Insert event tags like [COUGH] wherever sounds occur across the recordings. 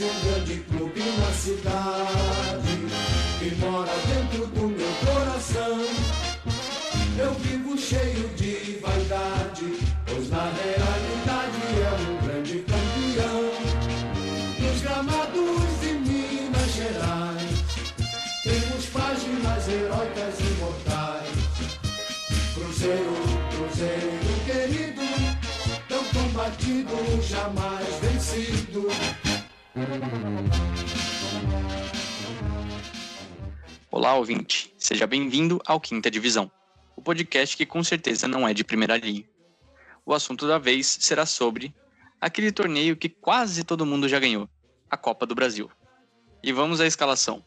existe um grande clube na cidade que mora dentro do meu coração. Eu vivo cheio de vaidade, pois na realidade é um grande campeão. Nos gramados de Minas Gerais, temos páginas heróicas imortais. Cruzeiro, Cruzeiro querido, tão combatido, jamais. Olá, ouvinte. Seja bem-vindo ao Quinta Divisão, o podcast que com certeza não é de primeira linha. O assunto da vez será sobre aquele torneio que quase todo mundo já ganhou, a Copa do Brasil. E vamos à escalação.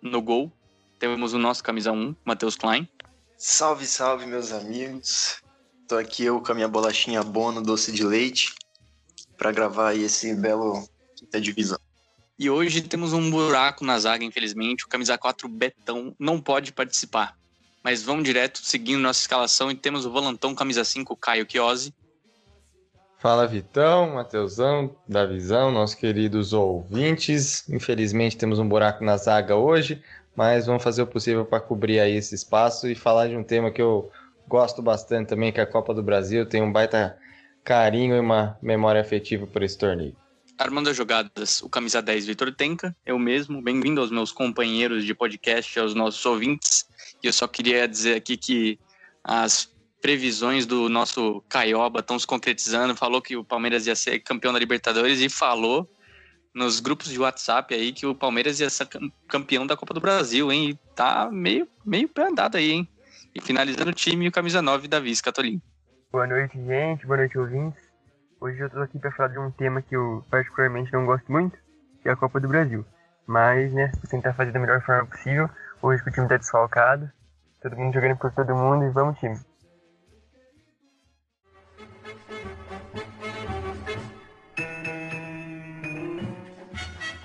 No gol, temos o nosso camisa 1, Matheus Klein. Salve, salve, meus amigos. Tô aqui eu com a minha bolachinha bono doce de leite para gravar esse belo quinta divisão. E hoje temos um buraco na zaga, infelizmente. O camisa 4 Betão não pode participar. Mas vamos direto, seguindo nossa escalação, e temos o volantão camisa 5, Caio Chiosi. Fala Vitão, Mateusão, Davizão, nossos queridos ouvintes. Infelizmente temos um buraco na zaga hoje, mas vamos fazer o possível para cobrir aí esse espaço e falar de um tema que eu gosto bastante também, que é a Copa do Brasil. Tenho um baita carinho e uma memória afetiva por esse torneio. Armando as jogadas, o camisa 10, Vitor Tenca, eu mesmo. Bem-vindo aos meus companheiros de podcast, aos nossos ouvintes. E eu só queria dizer aqui que as previsões do nosso Caioba estão se concretizando. Falou que o Palmeiras ia ser campeão da Libertadores e falou nos grupos de WhatsApp aí que o Palmeiras ia ser campeão da Copa do Brasil, hein? E tá meio, meio pé andado aí, hein? E finalizando o time, o camisa 9, Davi Scatolin. Boa noite, gente. Boa noite, ouvintes. Hoje eu tô aqui para falar de um tema que eu particularmente não gosto muito, que é a Copa do Brasil. Mas, né, vou tentar fazer da melhor forma possível. Hoje que o time tá desfalcado, todo mundo jogando por todo mundo e vamos time.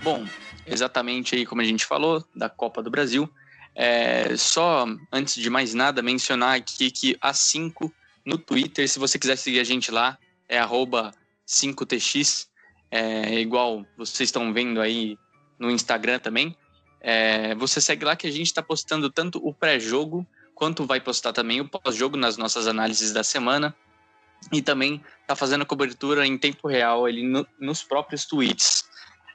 Bom, exatamente aí como a gente falou, da Copa do Brasil. É, só, antes de mais nada, mencionar aqui que a 5 no Twitter, se você quiser seguir a gente lá, é arroba 5tx, é igual vocês estão vendo aí no Instagram também. É, você segue lá que a gente está postando tanto o pré-jogo quanto vai postar também o pós-jogo nas nossas análises da semana e também está fazendo a cobertura em tempo real ali no, nos próprios tweets.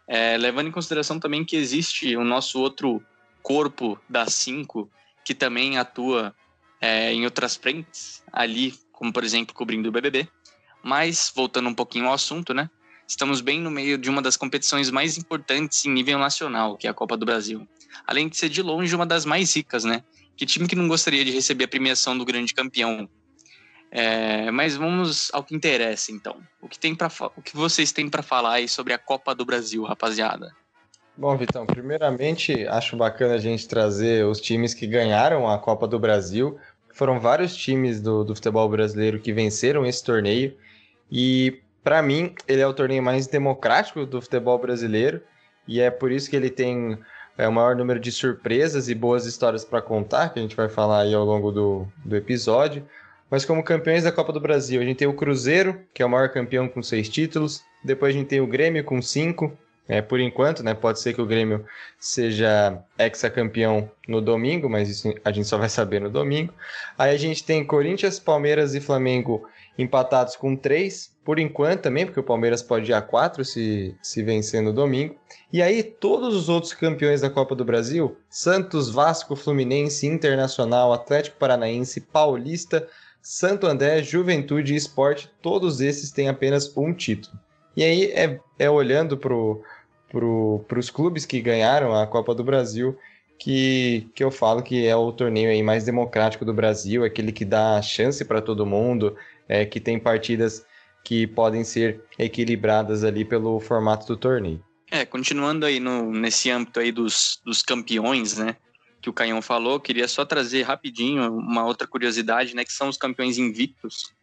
É, levando em consideração também que existe o nosso outro corpo da 5 que também atua é, em outras frentes ali, como por exemplo cobrindo o BBB. Mas, voltando um pouquinho ao assunto, né? Estamos bem no meio de uma das competições mais importantes em nível nacional, que é a Copa do Brasil. Além de ser de longe uma das mais ricas, né? Que time que não gostaria de receber a premiação do grande campeão? É, mas vamos ao que interessa, então. O que, tem pra, o que vocês têm para falar aí sobre a Copa do Brasil, rapaziada? Bom, Vitão, primeiramente acho bacana a gente trazer os times que ganharam a Copa do Brasil. Foram vários times do, do futebol brasileiro que venceram esse torneio. E para mim, ele é o torneio mais democrático do futebol brasileiro e é por isso que ele tem é, o maior número de surpresas e boas histórias para contar, que a gente vai falar aí ao longo do, do episódio. Mas como campeões da Copa do Brasil, a gente tem o Cruzeiro, que é o maior campeão com seis títulos. Depois a gente tem o Grêmio com cinco. É, por enquanto, né? Pode ser que o Grêmio seja ex-campeão no domingo, mas isso a gente só vai saber no domingo. Aí a gente tem Corinthians, Palmeiras e Flamengo empatados com três, por enquanto também, porque o Palmeiras pode ir a quatro se, se vencer no domingo. E aí, todos os outros campeões da Copa do Brasil, Santos, Vasco, Fluminense, Internacional, Atlético Paranaense, Paulista, Santo André, Juventude e Esporte, todos esses têm apenas um título. E aí é, é olhando para pro, os clubes que ganharam a Copa do Brasil que, que eu falo que é o torneio aí mais democrático do Brasil, aquele que dá chance para todo mundo, é, que tem partidas que podem ser equilibradas ali pelo formato do torneio. É, continuando aí no, nesse âmbito aí dos, dos campeões, né, que o Caião falou, queria só trazer rapidinho uma outra curiosidade, né, que são os campeões invictos,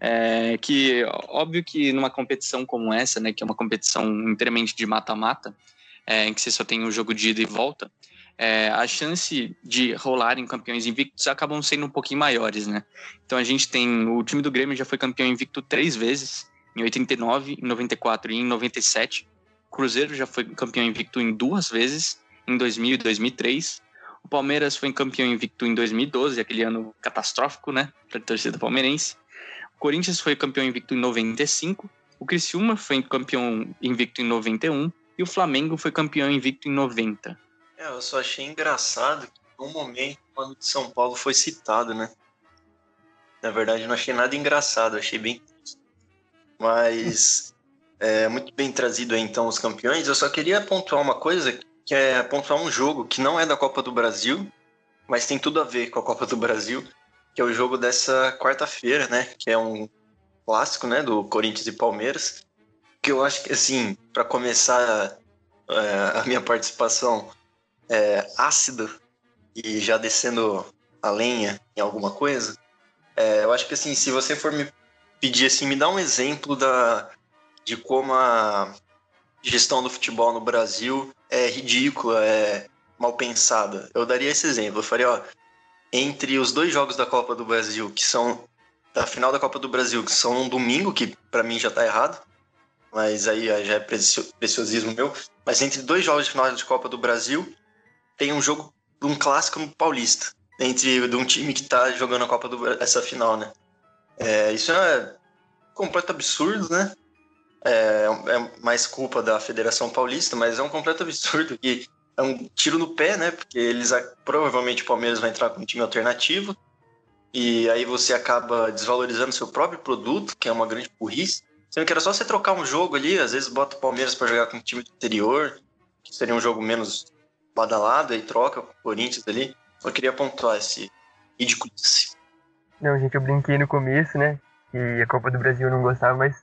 é, que óbvio que numa competição como essa, né, que é uma competição inteiramente de mata-mata, é, em que você só tem o jogo de ida e volta, é, a chance de rolarem campeões invictos acabam sendo um pouquinho maiores, né? Então a gente tem o time do Grêmio já foi campeão invicto três vezes, em 89, em 94 e em 97. Cruzeiro já foi campeão invicto em duas vezes, em 2000 e 2003. O Palmeiras foi campeão invicto em 2012, aquele ano catastrófico, né, para a torcida palmeirense. O Corinthians foi campeão invicto em 95. O Criciúma foi campeão invicto em 91 e o Flamengo foi campeão invicto em 90. É, eu só achei engraçado que no momento quando São Paulo foi citado, né? Na verdade, não achei nada engraçado, achei bem mas é muito bem trazido aí, então os campeões. Eu só queria pontuar uma coisa, que é pontuar um jogo que não é da Copa do Brasil, mas tem tudo a ver com a Copa do Brasil, que é o jogo dessa quarta-feira, né? Que é um clássico, né? Do Corinthians e Palmeiras. Que eu acho que, assim, para começar é, a minha participação é, ácida e já descendo a lenha em alguma coisa, é, eu acho que, assim, se você for me pedir assim, me dá um exemplo da, de como a gestão do futebol no Brasil é ridícula, é mal pensada. Eu daria esse exemplo. Eu faria, ó, entre os dois jogos da Copa do Brasil, que são da final da Copa do Brasil, que são um domingo, que para mim já tá errado, mas aí já é preciosismo meu. Mas entre dois jogos de final de Copa do Brasil, tem um jogo, um clássico Paulista, entre de um time que tá jogando a Copa do essa final, né? É, isso é completo absurdo, né? É, é, mais culpa da Federação Paulista, mas é um completo absurdo que é um tiro no pé, né? Porque eles provavelmente o Palmeiras vai entrar com um time alternativo e aí você acaba desvalorizando seu próprio produto, que é uma grande burrice. Sendo que era só você trocar um jogo ali, às vezes bota o Palmeiras para jogar com um time do interior, que seria um jogo menos badalado, aí troca com o Corinthians ali. Só queria pontuar esse ridículo. Não, gente, eu brinquei no começo, né? Que a Copa do Brasil eu não gostava, mas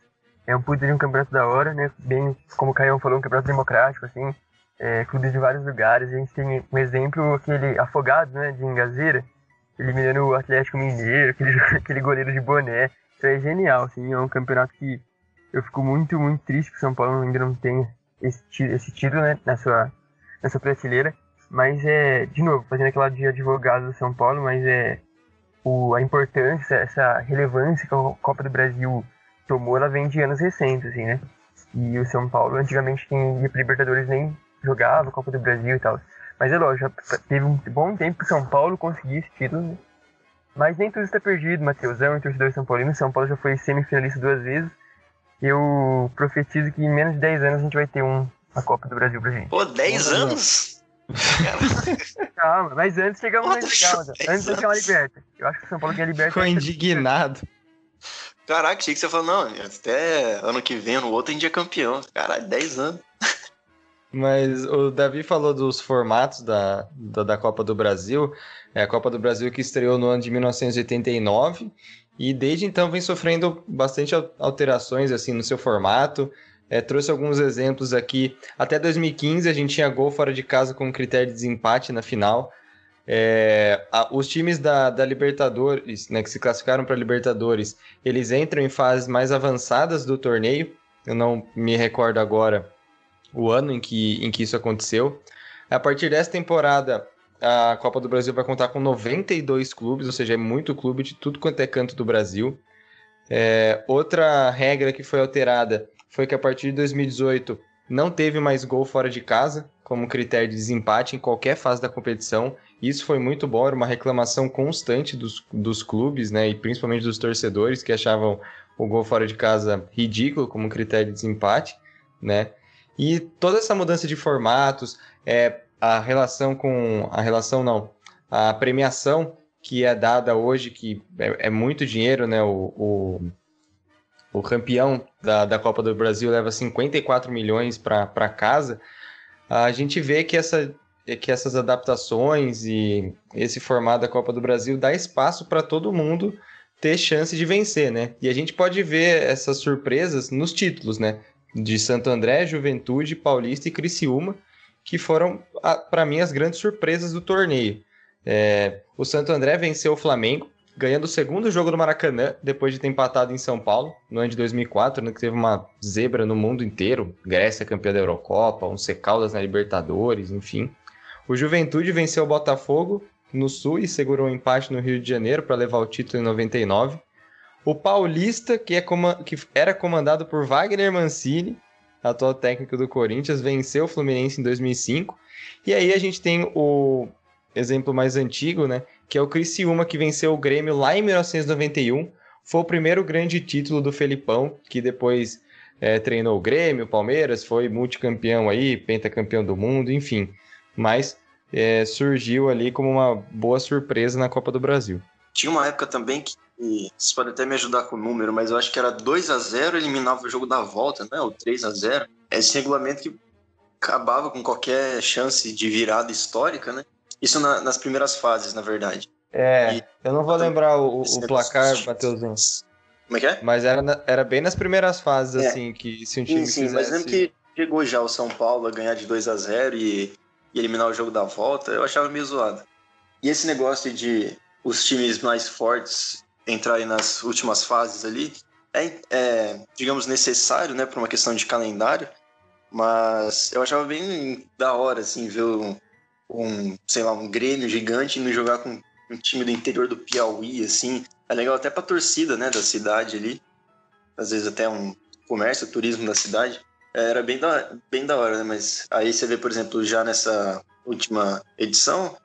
é um puta de um campeonato da hora, né? Bem, como o Caio falou, um campeonato democrático, assim. É, clubes de vários lugares. A gente tem um exemplo, aquele Afogados, né? De Engazeira, eliminando o Atlético Mineiro, aquele, [LAUGHS] aquele goleiro de boné. Isso é genial, assim. É um campeonato que eu fico muito, muito triste que o São Paulo ainda não tenha esse, esse título, né? Na sua, na sua prateleira. Mas é, de novo, fazendo aquela de advogado do São Paulo, mas é o, a importância, essa relevância que a Copa do Brasil tomou, ela vem de anos recentes, assim, né? E o São Paulo, antigamente, quem ia para Libertadores nem jogava Copa do Brasil e tal. Mas é lógico, teve um bom tempo o São Paulo conseguir esse título. Né? Mas nem tudo está perdido, Matheusão e torcedor São Paulino. São Paulo já foi semifinalista duas vezes. Eu profetizo que em menos de 10 anos a gente vai ter um, a Copa do Brasil pra gente. Pô, 10 anos? [LAUGHS] Calma, mas antes chegamos na calma. Antes de chegar a Liberta. Eu acho que o São Paulo ganha a Liberta. Ficou indignado. Caraca, achei que você falou, não, até ano que vem, no outro a gente é campeão. Caralho, 10 anos. Mas o Davi falou dos formatos da, da, da, Copa do Brasil. É a Copa do Brasil que estreou no ano de 1989 e desde então vem sofrendo bastante alterações assim no seu formato. É, trouxe alguns exemplos aqui. Até 2015 a gente tinha gol fora de casa como critério de desempate na final. É, a, os times da, da Libertadores, né, que se classificaram para Libertadores, eles entram em fases mais avançadas do torneio. Eu não me recordo agora o ano em que, em que isso aconteceu. A partir dessa temporada, a Copa do Brasil vai contar com 92 clubes, ou seja, é muito clube de tudo quanto é canto do Brasil. É, outra regra que foi alterada foi que a partir de 2018 não teve mais gol fora de casa como critério de desempate em qualquer fase da competição. Isso foi muito bom, era uma reclamação constante dos, dos clubes, né, e principalmente dos torcedores que achavam o gol fora de casa ridículo como critério de desempate, né? E toda essa mudança de formatos, é, a relação com a relação não, a premiação que é dada hoje, que é, é muito dinheiro, né? O, o o campeão da, da Copa do Brasil leva 54 milhões para casa, a gente vê que, essa, que essas adaptações e esse formato da Copa do Brasil dá espaço para todo mundo ter chance de vencer, né? E a gente pode ver essas surpresas nos títulos, né? De Santo André, Juventude, Paulista e Criciúma, que foram, para mim, as grandes surpresas do torneio. É, o Santo André venceu o Flamengo, ganhando o segundo jogo do Maracanã, depois de ter empatado em São Paulo, no ano de 2004, né, que teve uma zebra no mundo inteiro. Grécia campeã da Eurocopa, um Caldas na Libertadores, enfim. O Juventude venceu o Botafogo no Sul e segurou um empate no Rio de Janeiro para levar o título em 99. O Paulista, que, é que era comandado por Wagner Mancini, atual técnico do Corinthians, venceu o Fluminense em 2005. E aí a gente tem o exemplo mais antigo, né? Que é o Criciúma, que venceu o Grêmio lá em 1991. Foi o primeiro grande título do Felipão, que depois é, treinou o Grêmio, o Palmeiras, foi multicampeão aí, pentacampeão do mundo, enfim. Mas é, surgiu ali como uma boa surpresa na Copa do Brasil. Tinha uma época também que, vocês podem até me ajudar com o número, mas eu acho que era 2 a 0 eliminava o jogo da volta, né? Ou 3 a 0 Esse regulamento que acabava com qualquer chance de virada histórica, né? Isso na, nas primeiras fases, na verdade. É, e, eu não vou lembrar o, o placar, Matheusinho. Como é que é? Mas era, na, era bem nas primeiras fases, é. assim, que se um time sim, sim, mas lembro que chegou já o São Paulo a ganhar de 2 a 0 e, e eliminar o jogo da volta, eu achava meio zoado. E esse negócio de os times mais fortes entrarem nas últimas fases ali é, é digamos, necessário, né, por uma questão de calendário, mas eu achava bem da hora, assim, ver um, um sei lá, um Grêmio gigante indo jogar com um time do interior do Piauí, assim. É legal até pra torcida, né, da cidade ali. Às vezes até um comércio, turismo da cidade. É, era bem da, bem da hora, né? Mas aí você vê, por exemplo, já nessa última edição,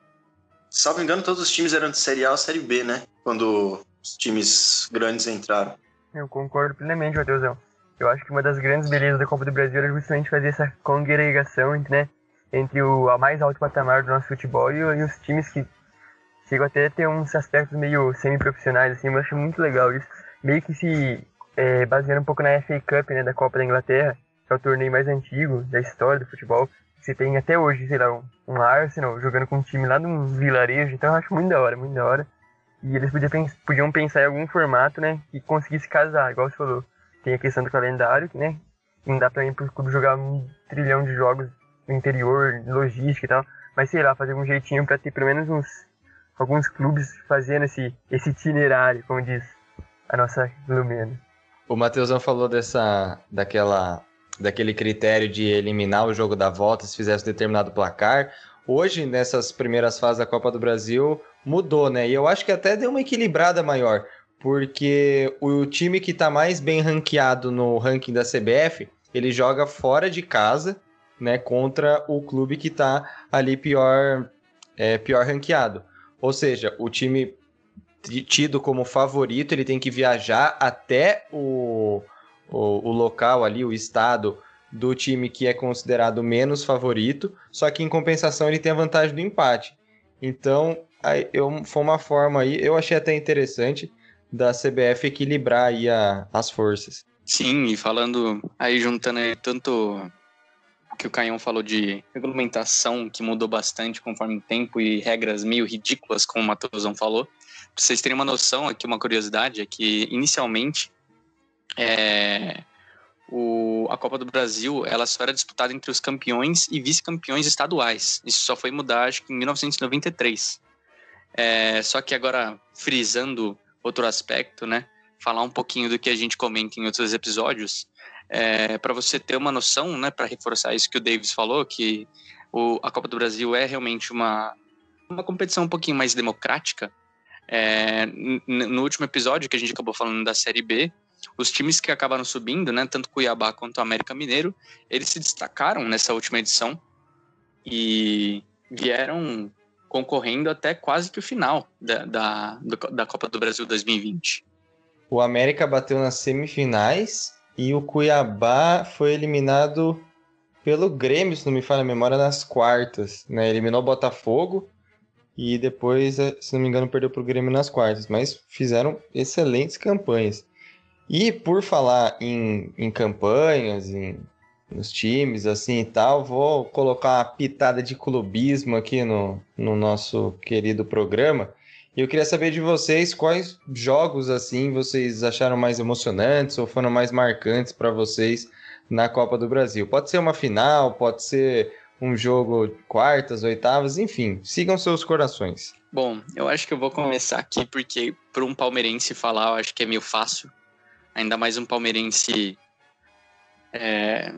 salvo engano, todos os times eram de Série A ou Série B, né? Quando os times grandes entraram. Eu concordo plenamente, Matheusão. Eu acho que uma das grandes belezas da Copa do Brasil era justamente fazer essa congregação né, entre o a mais alto patamar do nosso futebol e, e os times que chegam até a ter uns aspectos meio semi-profissionais, assim, eu acho muito legal isso. Meio que se é, baseando um pouco na FA Cup, né, da Copa da Inglaterra, que é o torneio mais antigo da história do futebol, você tem até hoje, sei lá, um, um Arsenal jogando com um time lá num vilarejo, então eu acho muito da hora, muito da hora. E eles podiam, podiam pensar em algum formato, né, que conseguisse casar, igual você falou. Tem a questão do calendário, né, não dá pra ir pro clube jogar um trilhão de jogos no interior, logística e tal, mas sei lá, fazer um jeitinho para ter pelo menos uns alguns clubes fazendo esse, esse itinerário, como diz a nossa Lumena. O Matheusão falou dessa daquela daquele critério de eliminar o jogo da volta se fizesse determinado placar. Hoje, nessas primeiras fases da Copa do Brasil, mudou, né? E eu acho que até deu uma equilibrada maior, porque o time que está mais bem ranqueado no ranking da CBF, ele joga fora de casa, né, contra o clube que está ali pior, é, pior ranqueado. Ou seja, o time tido como favorito, ele tem que viajar até o, o, o local ali, o estado do time que é considerado menos favorito, só que em compensação ele tem a vantagem do empate. Então, aí, eu, foi uma forma aí, eu achei até interessante da CBF equilibrar aí a, as forças. Sim, e falando aí, juntando aí tanto que o Caião falou de regulamentação que mudou bastante conforme o tempo e regras meio ridículas, como o Matheusão falou. Pra vocês terem uma noção aqui, uma curiosidade, é que inicialmente é, o, a Copa do Brasil ela só era disputada entre os campeões e vice-campeões estaduais. Isso só foi mudar, acho que em 1993. É, só que agora, frisando outro aspecto, né? Falar um pouquinho do que a gente comenta em outros episódios, é, para você ter uma noção, né? Para reforçar isso que o Davis falou, que o, a Copa do Brasil é realmente uma, uma competição um pouquinho mais democrática. É, no último episódio que a gente acabou falando da Série B, os times que acabaram subindo, né, tanto Cuiabá quanto América Mineiro, eles se destacaram nessa última edição e vieram concorrendo até quase que o final da, da, da Copa do Brasil 2020. O América bateu nas semifinais e o Cuiabá foi eliminado pelo Grêmio, se não me falha a memória, nas quartas. Né? Eliminou o Botafogo e depois, se não me engano, perdeu para o Grêmio nas quartas. Mas fizeram excelentes campanhas. E por falar em, em campanhas, em, nos times, assim e tal, vou colocar uma pitada de clubismo aqui no, no nosso querido programa. E eu queria saber de vocês quais jogos assim vocês acharam mais emocionantes ou foram mais marcantes para vocês na Copa do Brasil. Pode ser uma final, pode ser um jogo quartas, oitavas, enfim, sigam seus corações. Bom, eu acho que eu vou começar aqui porque para um palmeirense falar, eu acho que é meio fácil ainda mais um palmeirense é,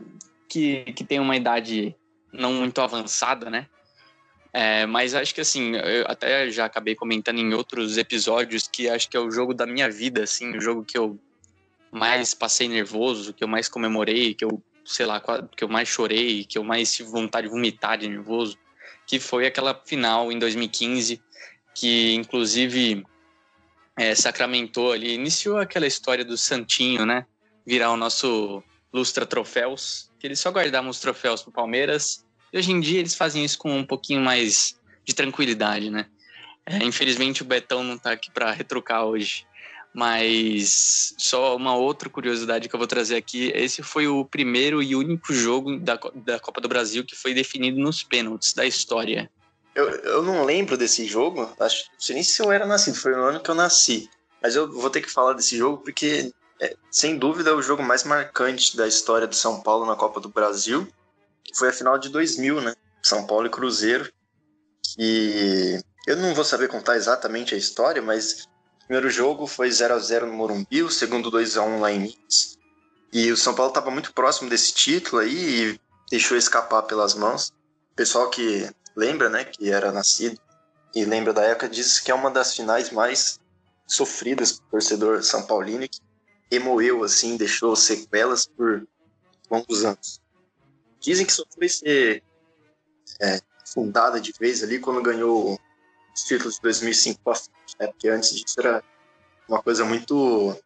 que, que tem uma idade não muito avançada, né? É, mas acho que assim, eu até já acabei comentando em outros episódios que acho que é o jogo da minha vida, assim, o jogo que eu mais passei nervoso, que eu mais comemorei, que eu sei lá, que eu mais chorei, que eu mais tive vontade de vomitar de nervoso, que foi aquela final em 2015, que inclusive é, sacramentou ali, iniciou aquela história do Santinho, né? Virar o nosso lustra troféus, que eles só guardavam os troféus pro Palmeiras, hoje em dia eles fazem isso com um pouquinho mais de tranquilidade, né? É, infelizmente o Betão não tá aqui para retrucar hoje. Mas só uma outra curiosidade que eu vou trazer aqui: esse foi o primeiro e único jogo da, da Copa do Brasil que foi definido nos pênaltis da história. Eu, eu não lembro desse jogo, acho, não sei nem se eu era nascido, foi no ano que eu nasci. Mas eu vou ter que falar desse jogo porque, é, sem dúvida, é o jogo mais marcante da história do São Paulo na Copa do Brasil, foi a final de 2000, né? São Paulo e Cruzeiro. E eu não vou saber contar exatamente a história, mas primeiro jogo foi 0 a 0 no Morumbi, o segundo 2 a 1 lá em Minas. E o São Paulo estava muito próximo desse título aí e deixou escapar pelas mãos. O pessoal que lembra, né, que era nascido e lembra da época, diz que é uma das finais mais sofridas pro torcedor São Paulino, que remoeu, assim, deixou sequelas por longos anos. Dizem que só foi ser é, fundada de vez ali quando ganhou os títulos de 2005 para frente, né? Porque antes disso era uma coisa muito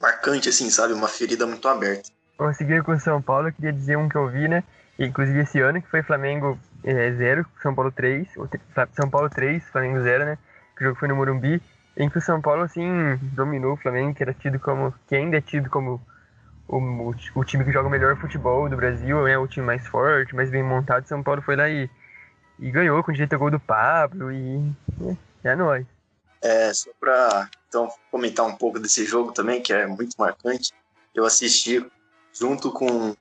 marcante, assim, sabe? Uma ferida muito aberta. Bom, com o São Paulo, eu queria dizer um que eu vi, né? Inclusive esse ano, que foi Flamengo 0, é, São Paulo 3, São Paulo 3, Flamengo 0, né? Que o jogo foi no Morumbi, em que o São Paulo, assim, dominou o Flamengo, que era tido como, que ainda é tido como o, o, time que joga o melhor futebol do Brasil, né? O time mais forte, mais bem montado. São Paulo foi lá e e ganhou com direito a gol do Pablo e é, é nóis. É, só para então, comentar um pouco desse jogo também, que é muito marcante. Eu assisti junto com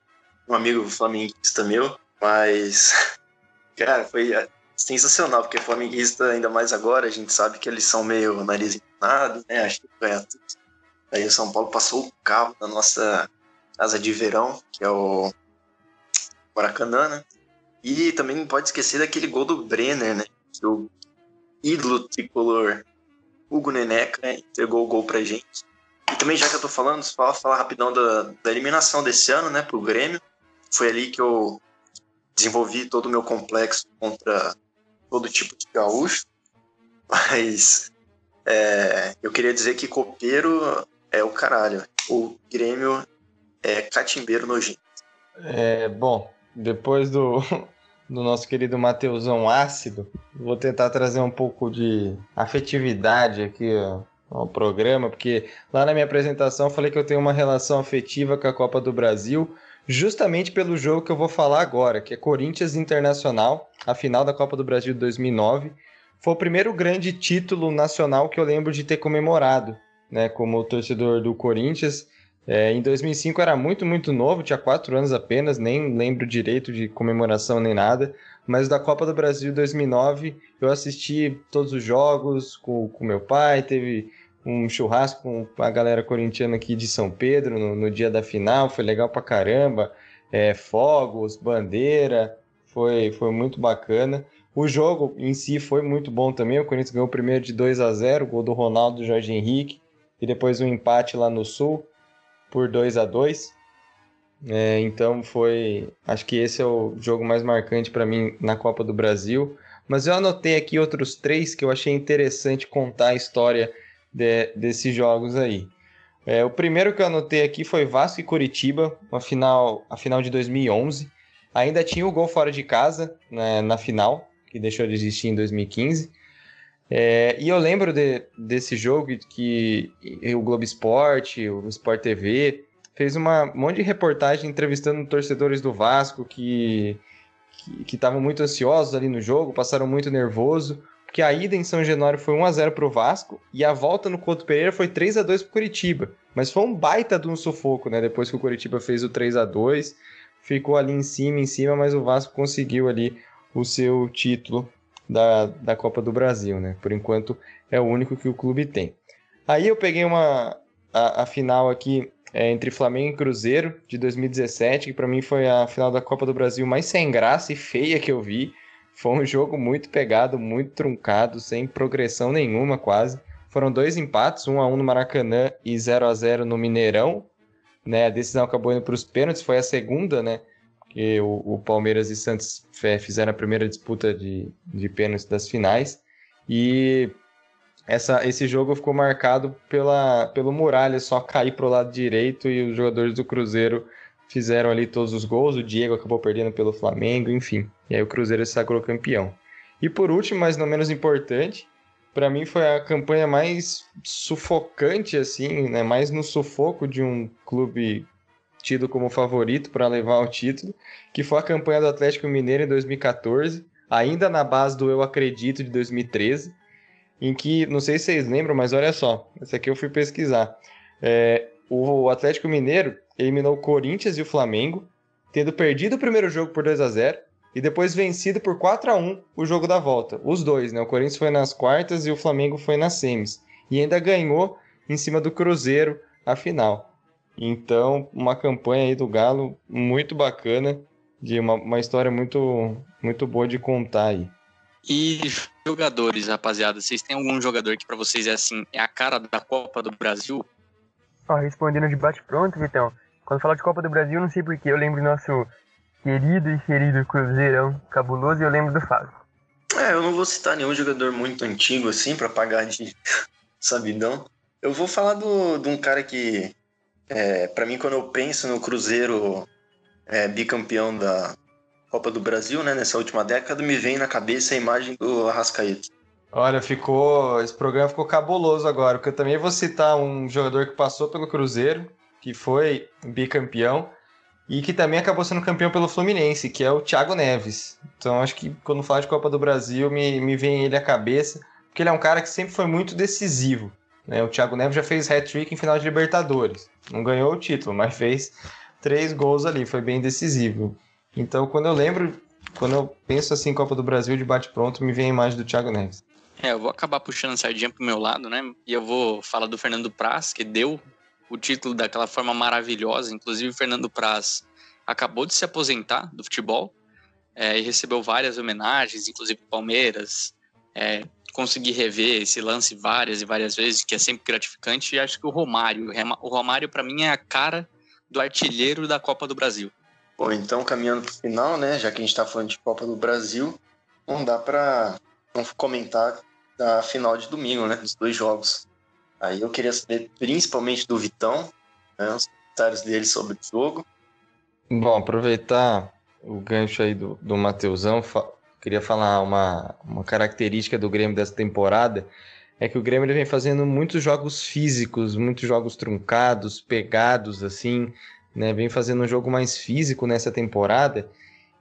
um amigo flamenguista meu, mas, [LAUGHS] cara, foi é, sensacional, porque flamenguista, ainda mais agora, a gente sabe que eles são meio nariz empinado, né? Acho que ganha tudo. Aí o São Paulo passou o carro da nossa casa de verão, que é o Maracanã, né? E também não pode esquecer daquele gol do Brenner, né? Que o ídolo tricolor Hugo Neneca né? entregou o gol pra gente. E também, já que eu tô falando, só falar rapidão da, da eliminação desse ano, né, pro Grêmio. Foi ali que eu desenvolvi todo o meu complexo contra todo tipo de gaúcho. [LAUGHS] Mas é, eu queria dizer que copeiro é o caralho. O Grêmio é catimbeiro nojento. É, bom, depois do, [LAUGHS] do nosso querido Mateusão ácido, vou tentar trazer um pouco de afetividade aqui ó, ao programa, porque lá na minha apresentação eu falei que eu tenho uma relação afetiva com a Copa do Brasil, justamente pelo jogo que eu vou falar agora, que é Corinthians Internacional, a final da Copa do Brasil de 2009. Foi o primeiro grande título nacional que eu lembro de ter comemorado, né, como torcedor do Corinthians. É, em 2005 era muito, muito novo, tinha quatro anos apenas, nem lembro direito de comemoração nem nada. Mas da Copa do Brasil 2009 eu assisti todos os jogos com, com meu pai, teve um churrasco com a galera corintiana aqui de São Pedro no, no dia da final, foi legal pra caramba. É, fogos, bandeira, foi, foi muito bacana. O jogo em si foi muito bom também. O Corinthians ganhou o primeiro de 2 a 0 gol do Ronaldo Jorge Henrique, e depois um empate lá no Sul por 2 a 2 é, Então foi. Acho que esse é o jogo mais marcante para mim na Copa do Brasil. Mas eu anotei aqui outros três que eu achei interessante contar a história de, desses jogos aí. É, o primeiro que eu anotei aqui foi Vasco e Curitiba, a final, a final de 2011. Ainda tinha o gol fora de casa né, na final, que deixou de existir em 2015. É, e eu lembro de, desse jogo que o Globo Esporte, o Sport TV, fez uma, um monte de reportagem entrevistando torcedores do Vasco que que estavam muito ansiosos ali no jogo, passaram muito nervoso, porque a ida em São Januário foi 1 a 0 para o Vasco e a volta no Couto Pereira foi 3 a 2 para o Curitiba. Mas foi um baita de um sufoco, né? Depois que o Curitiba fez o 3 a 2 ficou ali em cima, em cima, mas o Vasco conseguiu ali o seu título da, da Copa do Brasil, né? Por enquanto é o único que o clube tem. Aí eu peguei uma a, a final aqui é, entre Flamengo e Cruzeiro de 2017, que para mim foi a final da Copa do Brasil mais sem graça e feia que eu vi. Foi um jogo muito pegado, muito truncado, sem progressão nenhuma quase. Foram dois empates, 1 a 1 no Maracanã e 0 a 0 no Mineirão. né? A decisão acabou indo para os pênaltis, foi a segunda, né? Que o, o Palmeiras e Santos fizeram a primeira disputa de, de pênaltis das finais. E essa, esse jogo ficou marcado pela, pelo Muralha só cair para o lado direito e os jogadores do Cruzeiro fizeram ali todos os gols. O Diego acabou perdendo pelo Flamengo, enfim. E aí o Cruzeiro se sagrou campeão. E por último, mas não menos importante, para mim foi a campanha mais sufocante, assim, né? Mais no sufoco de um clube tido como favorito para levar o título, que foi a campanha do Atlético Mineiro em 2014, ainda na base do Eu Acredito de 2013, em que, não sei se vocês lembram, mas olha só, essa aqui eu fui pesquisar. É, o Atlético Mineiro eliminou o Corinthians e o Flamengo, tendo perdido o primeiro jogo por 2 a 0 e depois vencido por 4 a 1 o jogo da volta. Os dois, né? O Corinthians foi nas quartas e o Flamengo foi nas semis. E ainda ganhou em cima do Cruzeiro a final. Então, uma campanha aí do Galo muito bacana, de uma, uma história muito, muito boa de contar aí. E jogadores, rapaziada, vocês têm algum jogador que para vocês é assim, é a cara da Copa do Brasil? Ó, respondendo de bate pronto, Vitão. Quando fala de Copa do Brasil, não sei porquê, eu lembro do nosso querido e querido Cruzeirão cabuloso e eu lembro do Fábio. É, eu não vou citar nenhum jogador muito antigo assim para pagar de [LAUGHS] sabidão. Eu vou falar do, de um cara que, é, para mim, quando eu penso no Cruzeiro é, bicampeão da Copa do Brasil, né, nessa última década, me vem na cabeça a imagem do Arrascaeta. Olha, ficou. Esse programa ficou cabuloso agora, porque eu também vou citar um jogador que passou pelo Cruzeiro, que foi bicampeão, e que também acabou sendo campeão pelo Fluminense, que é o Thiago Neves. Então acho que quando falo de Copa do Brasil me, me vem ele à cabeça, porque ele é um cara que sempre foi muito decisivo. Né? O Thiago Neves já fez hat-trick em final de Libertadores. Não ganhou o título, mas fez três gols ali, foi bem decisivo. Então quando eu lembro, quando eu penso assim em Copa do Brasil de bate-pronto, me vem a imagem do Thiago Neves. É, eu vou acabar puxando a sardinha pro meu lado, né? E eu vou falar do Fernando Praz, que deu o título daquela forma maravilhosa. Inclusive, o Fernando Praz acabou de se aposentar do futebol é, e recebeu várias homenagens, inclusive Palmeiras. É, consegui rever esse lance várias e várias vezes, que é sempre gratificante. E acho que o Romário, o Romário para mim é a cara do artilheiro da Copa do Brasil. Bom, então caminhando para o final, né? Já que a gente está falando de Copa do Brasil, não dá para não comentar da final de domingo, né? Dos dois jogos. Aí eu queria saber principalmente do Vitão, né, os comentários dele sobre o jogo. Bom, aproveitar o gancho aí do, do Mateusão, queria falar uma, uma característica do Grêmio dessa temporada, é que o Grêmio vem fazendo muitos jogos físicos, muitos jogos truncados, pegados, assim, né? Vem fazendo um jogo mais físico nessa temporada.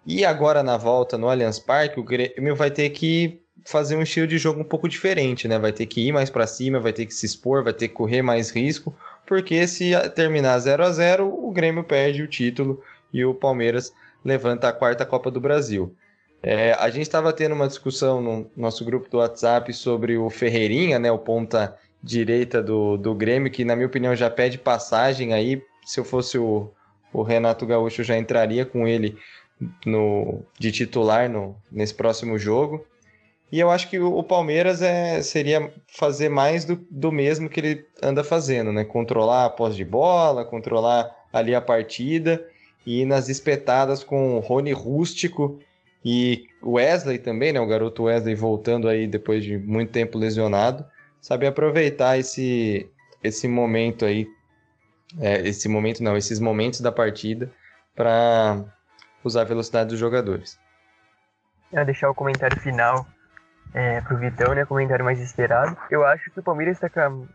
E agora na volta no Allianz Parque, o Grêmio vai ter que fazer um estilo de jogo um pouco diferente, né? Vai ter que ir mais para cima, vai ter que se expor, vai ter que correr mais risco, porque se terminar 0 a 0 o Grêmio perde o título e o Palmeiras levanta a quarta Copa do Brasil. É, a gente estava tendo uma discussão no nosso grupo do WhatsApp sobre o Ferreirinha, né, o ponta direita do, do Grêmio, que na minha opinião já pede passagem aí. Se eu fosse o, o Renato Gaúcho, eu já entraria com ele no, de titular no, nesse próximo jogo. E eu acho que o Palmeiras é, seria fazer mais do, do mesmo que ele anda fazendo, né? Controlar a posse de bola, controlar ali a partida e nas espetadas com o Rony Rústico e o Wesley também, né? O garoto Wesley voltando aí depois de muito tempo lesionado, saber aproveitar esse, esse momento aí, é, esse momento não, esses momentos da partida para usar a velocidade dos jogadores. Eu deixar o comentário final é, pro Vitão, né? Comentário mais esperado. Eu acho que o Palmeiras está com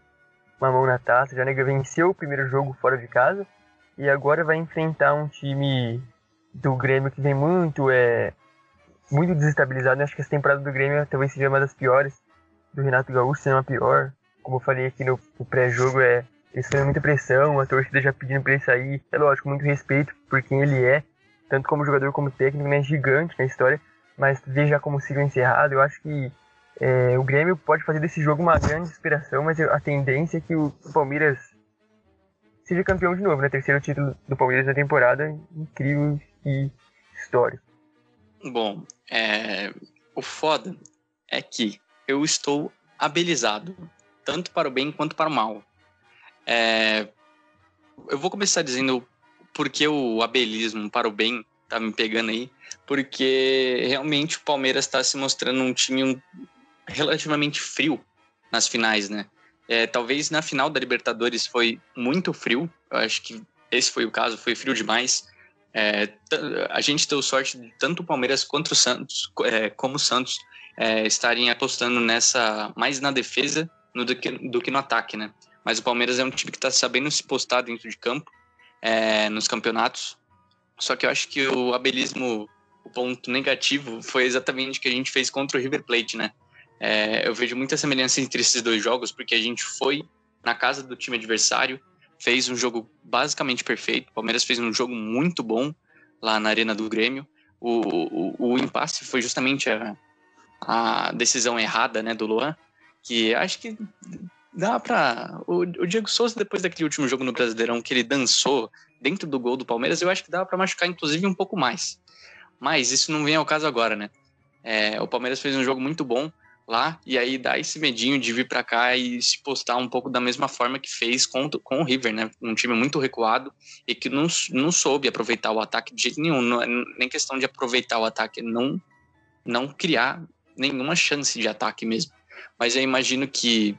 uma mão na taça, já né, venceu o primeiro jogo fora de casa e agora vai enfrentar um time do Grêmio que vem muito, é muito desestabilizado. Acho que essa temporada do Grêmio talvez seja uma das piores do Renato Gaúcho, se não a pior. Como eu falei aqui no, no pré-jogo, é eles fazendo muita pressão, a torcida já pedindo para ele sair. É lógico, muito respeito por quem ele é, tanto como jogador como técnico, né? Gigante na história mas veja como ciclo encerrado, eu acho que é, o Grêmio pode fazer desse jogo uma grande inspiração, mas a tendência é que o Palmeiras seja campeão de novo, né? Terceiro título do Palmeiras na temporada, incrível e histórico. Bom, é, o foda é que eu estou habilizado, tanto para o bem quanto para o mal. É, eu vou começar dizendo por que o abelismo para o bem tá me pegando aí, porque realmente o Palmeiras está se mostrando um time relativamente frio nas finais, né? É, talvez na final da Libertadores foi muito frio, eu acho que esse foi o caso, foi frio demais. É, a gente deu sorte de tanto o Palmeiras quanto o Santos, é, como o Santos, é, estarem apostando nessa mais na defesa no, do, que, do que no ataque, né? Mas o Palmeiras é um time que está sabendo se postar dentro de campo é, nos campeonatos. Só que eu acho que o abelismo, o ponto negativo, foi exatamente o que a gente fez contra o River Plate, né? É, eu vejo muita semelhança entre esses dois jogos, porque a gente foi na casa do time adversário, fez um jogo basicamente perfeito. O Palmeiras fez um jogo muito bom lá na Arena do Grêmio. O, o, o impasse foi justamente a, a decisão errada né, do Luan, que acho que dá para o, o, Diego Souza depois daquele último jogo no Brasileirão que ele dançou dentro do gol do Palmeiras, eu acho que dá para machucar inclusive um pouco mais. Mas isso não vem ao caso agora, né? É, o Palmeiras fez um jogo muito bom lá e aí dá esse medinho de vir para cá e se postar um pouco da mesma forma que fez com, com o River, né? Um time muito recuado e que não, não soube aproveitar o ataque de jeito nenhum, não é nem questão de aproveitar o ataque, não não criar nenhuma chance de ataque mesmo. Mas eu imagino que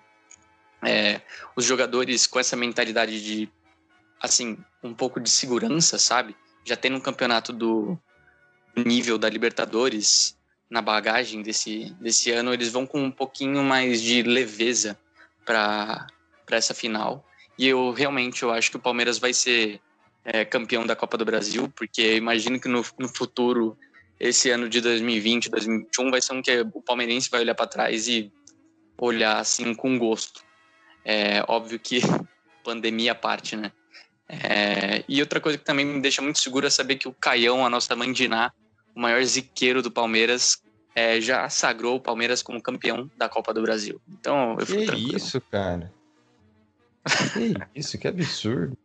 é, os jogadores com essa mentalidade de, assim, um pouco de segurança, sabe? Já tendo um campeonato do nível da Libertadores na bagagem desse, desse ano, eles vão com um pouquinho mais de leveza para essa final. E eu realmente eu acho que o Palmeiras vai ser é, campeão da Copa do Brasil, porque eu imagino que no, no futuro esse ano de 2020, 2021 vai ser um que o palmeirense vai olhar para trás e olhar assim com gosto. É óbvio que [LAUGHS] pandemia à parte, né? É, e outra coisa que também me deixa muito seguro é saber que o Caião, a nossa mãe o maior ziqueiro do Palmeiras, é, já sagrou o Palmeiras como campeão da Copa do Brasil. Então eu fico que tranquilo. isso, cara? Que isso, que absurdo.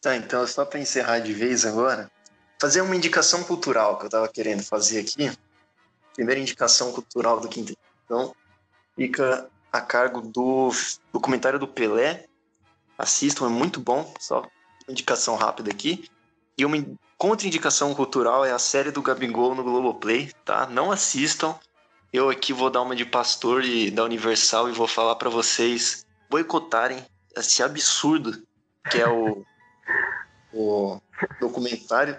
Tá, então só para encerrar de vez agora, fazer uma indicação cultural que eu estava querendo fazer aqui. Primeira indicação cultural do Quinta Então, fica a cargo do documentário do Pelé. Assistam, é muito bom. Só uma indicação rápida aqui. E uma contraindicação cultural é a série do Gabigol no Globoplay, tá? Não assistam. Eu aqui vou dar uma de pastor e da Universal e vou falar para vocês boicotarem esse absurdo que é o, [LAUGHS] o documentário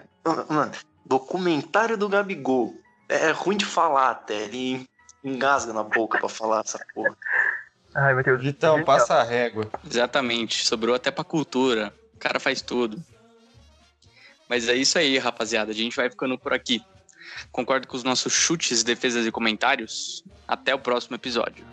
Mano, documentário do Gabigol. É ruim de falar até. Ele engasga na boca pra falar essa porra. Ai, meu Deus. Então, passa a régua. Exatamente. Sobrou até pra cultura. O cara faz tudo. Mas é isso aí, rapaziada. A gente vai ficando por aqui. Concordo com os nossos chutes, defesas e comentários. Até o próximo episódio.